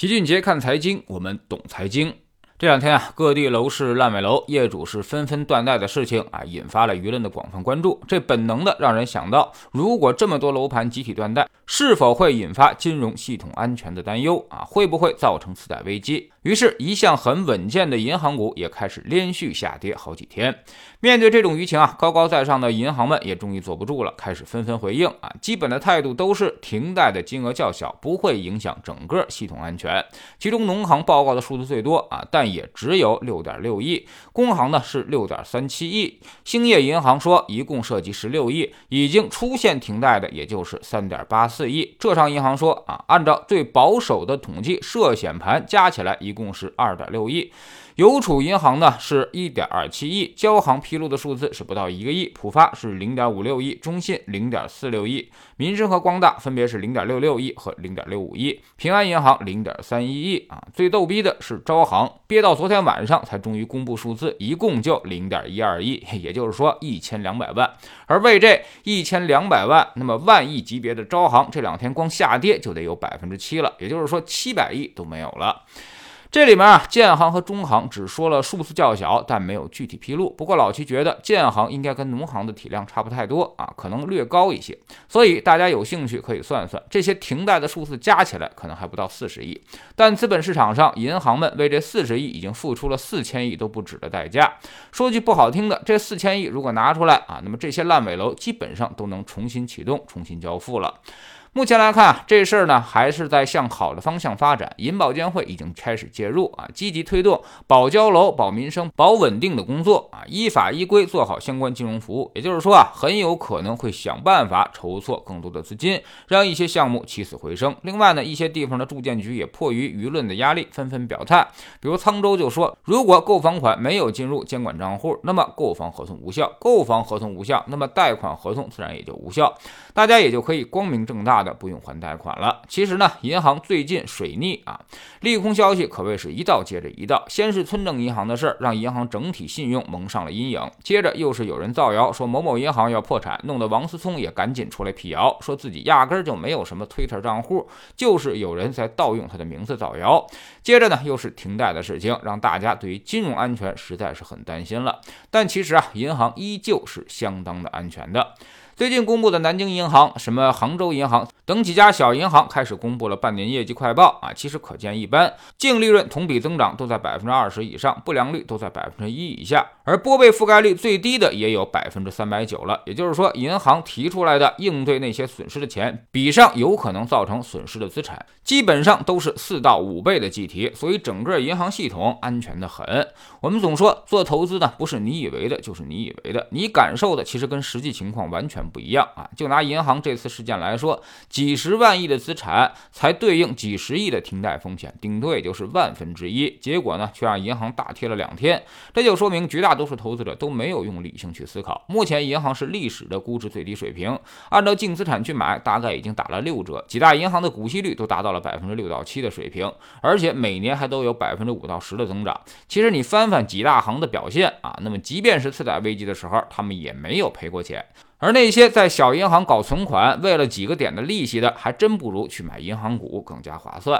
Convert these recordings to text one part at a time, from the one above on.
齐俊杰看财经，我们懂财经。这两天啊，各地楼市烂尾楼，业主是纷纷断贷的事情啊，引发了舆论的广泛关注。这本能的让人想到，如果这么多楼盘集体断贷，是否会引发金融系统安全的担忧啊？会不会造成次贷危机？于是，一向很稳健的银行股也开始连续下跌好几天。面对这种舆情啊，高高在上的银行们也终于坐不住了，开始纷纷回应啊，基本的态度都是停贷的金额较小，不会影响整个系统安全。其中，农行报告的数字最多啊，但也只有六点六亿，工行呢是六点三七亿，兴业银行说一共涉及十六亿，已经出现停贷的也就是三点八四四亿。浙商银行说啊，按照最保守的统计，涉险盘加起来一共是二点六亿。邮储银行呢是一点二七亿，交行披露的数字是不到一个亿，浦发是零点五六亿，中信零点四六亿，民生和光大分别是零点六六亿和零点六五亿，平安银行零点三一亿啊。最逗逼的是招行，憋到昨天晚上才终于公布数字，一共就零点一二亿，也就是说一千两百万。而为这一千两百万，那么万亿级别的招行这两天光下跌就得有百分之七了，也就是说七百亿都没有了。这里面啊，建行和中行只说了数字较小，但没有具体披露。不过老齐觉得建行应该跟农行的体量差不太多啊，可能略高一些。所以大家有兴趣可以算算，这些停贷的数字加起来可能还不到四十亿。但资本市场上，银行们为这四十亿已经付出了四千亿都不止的代价。说句不好听的，这四千亿如果拿出来啊，那么这些烂尾楼基本上都能重新启动、重新交付了。目前来看啊，这事儿呢还是在向好的方向发展。银保监会已经开始介入啊，积极推动保交楼、保民生、保稳定的工作啊，依法依规做好相关金融服务。也就是说啊，很有可能会想办法筹措更多的资金，让一些项目起死回生。另外呢，一些地方的住建局也迫于舆论的压力，纷纷表态。比如沧州就说，如果购房款没有进入监管账户，那么购房合同无效；购房合同无效，那么贷款合同自然也就无效，大家也就可以光明正大大。的不用还贷款了。其实呢，银行最近水逆啊，利空消息可谓是一道接着一道。先是村镇银行的事儿，让银行整体信用蒙上了阴影；接着又是有人造谣说某某银行要破产，弄得王思聪也赶紧出来辟谣，说自己压根儿就没有什么 Twitter 账户，就是有人在盗用他的名字造谣。接着呢，又是停贷的事情，让大家对于金融安全实在是很担心了。但其实啊，银行依旧是相当的安全的。最近公布的南京银行、什么杭州银行等几家小银行开始公布了半年业绩快报啊，其实可见一斑，净利润同比增长都在百分之二十以上，不良率都在百分之一以下，而拨备覆盖率最低的也有百分之三百九了。也就是说，银行提出来的应对那些损失的钱，比上有可能造成损失的资产，基本上都是四到五倍的计提，所以整个银行系统安全的很。我们总说做投资呢，不是你以为的，就是你以为的，你感受的其实跟实际情况完全。不一样啊！就拿银行这次事件来说，几十万亿的资产才对应几十亿的停贷风险，顶多也就是万分之一。结果呢，却让银行大跌了两天。这就说明绝大都是投资者都没有用理性去思考。目前银行是历史的估值最低水平，按照净资产去买，大概已经打了六折。几大银行的股息率都达到了百分之六到七的水平，而且每年还都有百分之五到十的增长。其实你翻翻几大行的表现啊，那么即便是次贷危机的时候，他们也没有赔过钱。而那些在小银行搞存款，为了几个点的利息的，还真不如去买银行股更加划算。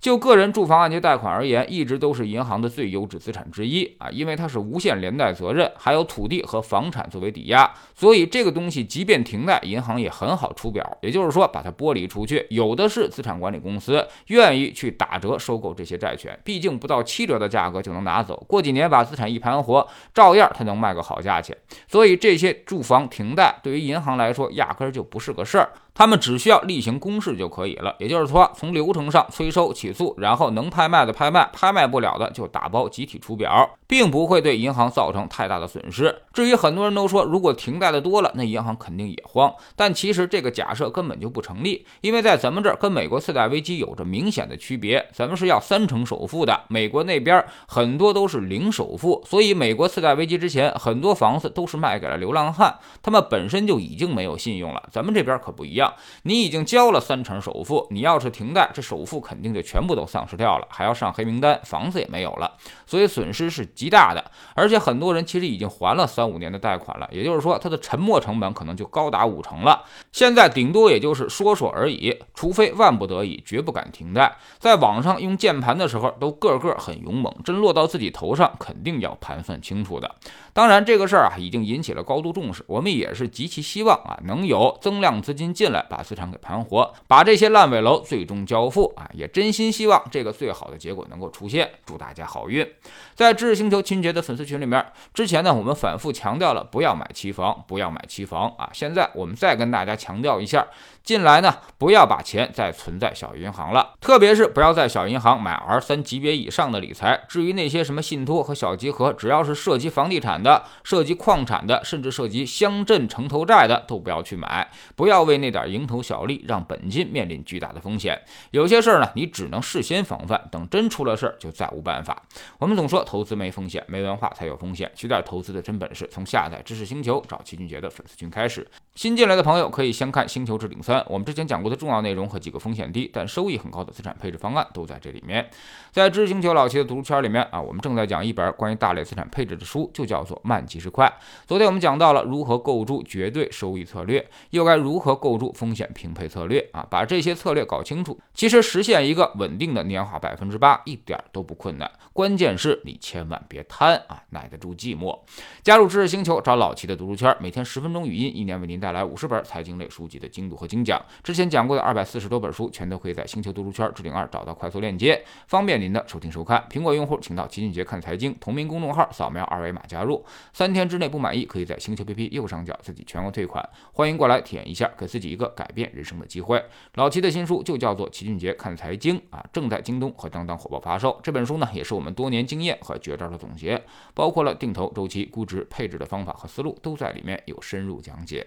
就个人住房按揭贷款而言，一直都是银行的最优质资产之一啊，因为它是无限连带责任，还有土地和房产作为抵押，所以这个东西即便停贷，银行也很好出表，也就是说把它剥离出去，有的是资产管理公司愿意去打折收购这些债权，毕竟不到七折的价格就能拿走，过几年把资产一盘活，照样它能卖个好价钱。所以这些住房停贷。对于银行来说，压根儿就不是个事儿。他们只需要例行公事就可以了，也就是说，从流程上催收起诉，然后能拍卖的拍卖，拍卖不了的就打包集体出表，并不会对银行造成太大的损失。至于很多人都说，如果停贷的多了，那银行肯定也慌。但其实这个假设根本就不成立，因为在咱们这儿跟美国次贷危机有着明显的区别，咱们是要三成首付的，美国那边很多都是零首付，所以美国次贷危机之前，很多房子都是卖给了流浪汉，他们本身就已经没有信用了。咱们这边可不一样。你已经交了三成首付，你要是停贷，这首付肯定就全部都丧失掉了，还要上黑名单，房子也没有了，所以损失是极大的。而且很多人其实已经还了三五年的贷款了，也就是说他的沉没成本可能就高达五成了。现在顶多也就是说说而已，除非万不得已，绝不敢停贷。在网上用键盘的时候，都个个很勇猛，真落到自己头上，肯定要盘算清楚的。当然，这个事儿啊，已经引起了高度重视，我们也是极其希望啊，能有增量资金进来，把资产给盘活，把这些烂尾楼最终交付啊，也真心希望这个最好的结果能够出现。祝大家好运！在知识星球清洁的粉丝群里面，之前呢，我们反复强调了不要买期房，不要买期房啊，现在我们再跟大家强调一下。近来呢，不要把钱再存在小银行了，特别是不要在小银行买 R 三级别以上的理财。至于那些什么信托和小集合，只要是涉及房地产的、涉及矿产的，甚至涉及乡镇城投债的，都不要去买。不要为那点点蝇头小利，让本金面临巨大的风险。有些事儿呢，你只能事先防范，等真出了事儿就再无办法。我们总说投资没风险，没文化才有风险。学点投资的真本事，从下载知识星球找齐俊杰的粉丝群开始。新进来的朋友可以先看《星球置顶三》。我们之前讲过的重要内容和几个风险低但收益很高的资产配置方案都在这里面。在知识星球老齐的读书圈里面啊，我们正在讲一本关于大类资产配置的书，就叫做《慢即是快》。昨天我们讲到了如何构筑绝对收益策略，又该如何构筑风险平配策略啊？把这些策略搞清楚，其实实现一个稳定的年化百分之八一点都不困难。关键是你千万别贪啊，耐得住寂寞。加入知识星球，找老齐的读书圈，每天十分钟语音，一年为您带带来五十本财经类书籍的精读和精讲。之前讲过的二百四十多本书，全都可以在星球读书圈置顶二找到快速链接，方便您的收听收看。苹果用户请到齐俊杰看财经同名公众号，扫描二维码加入。三天之内不满意，可以在星球 APP 右上角自己全额退款。欢迎过来体验一下，给自己一个改变人生的机会。老齐的新书就叫做《齐俊杰看财经》啊，正在京东和当当火爆发售。这本书呢，也是我们多年经验和绝招的总结，包括了定投、周期、估值、配置的方法和思路，都在里面有深入讲解。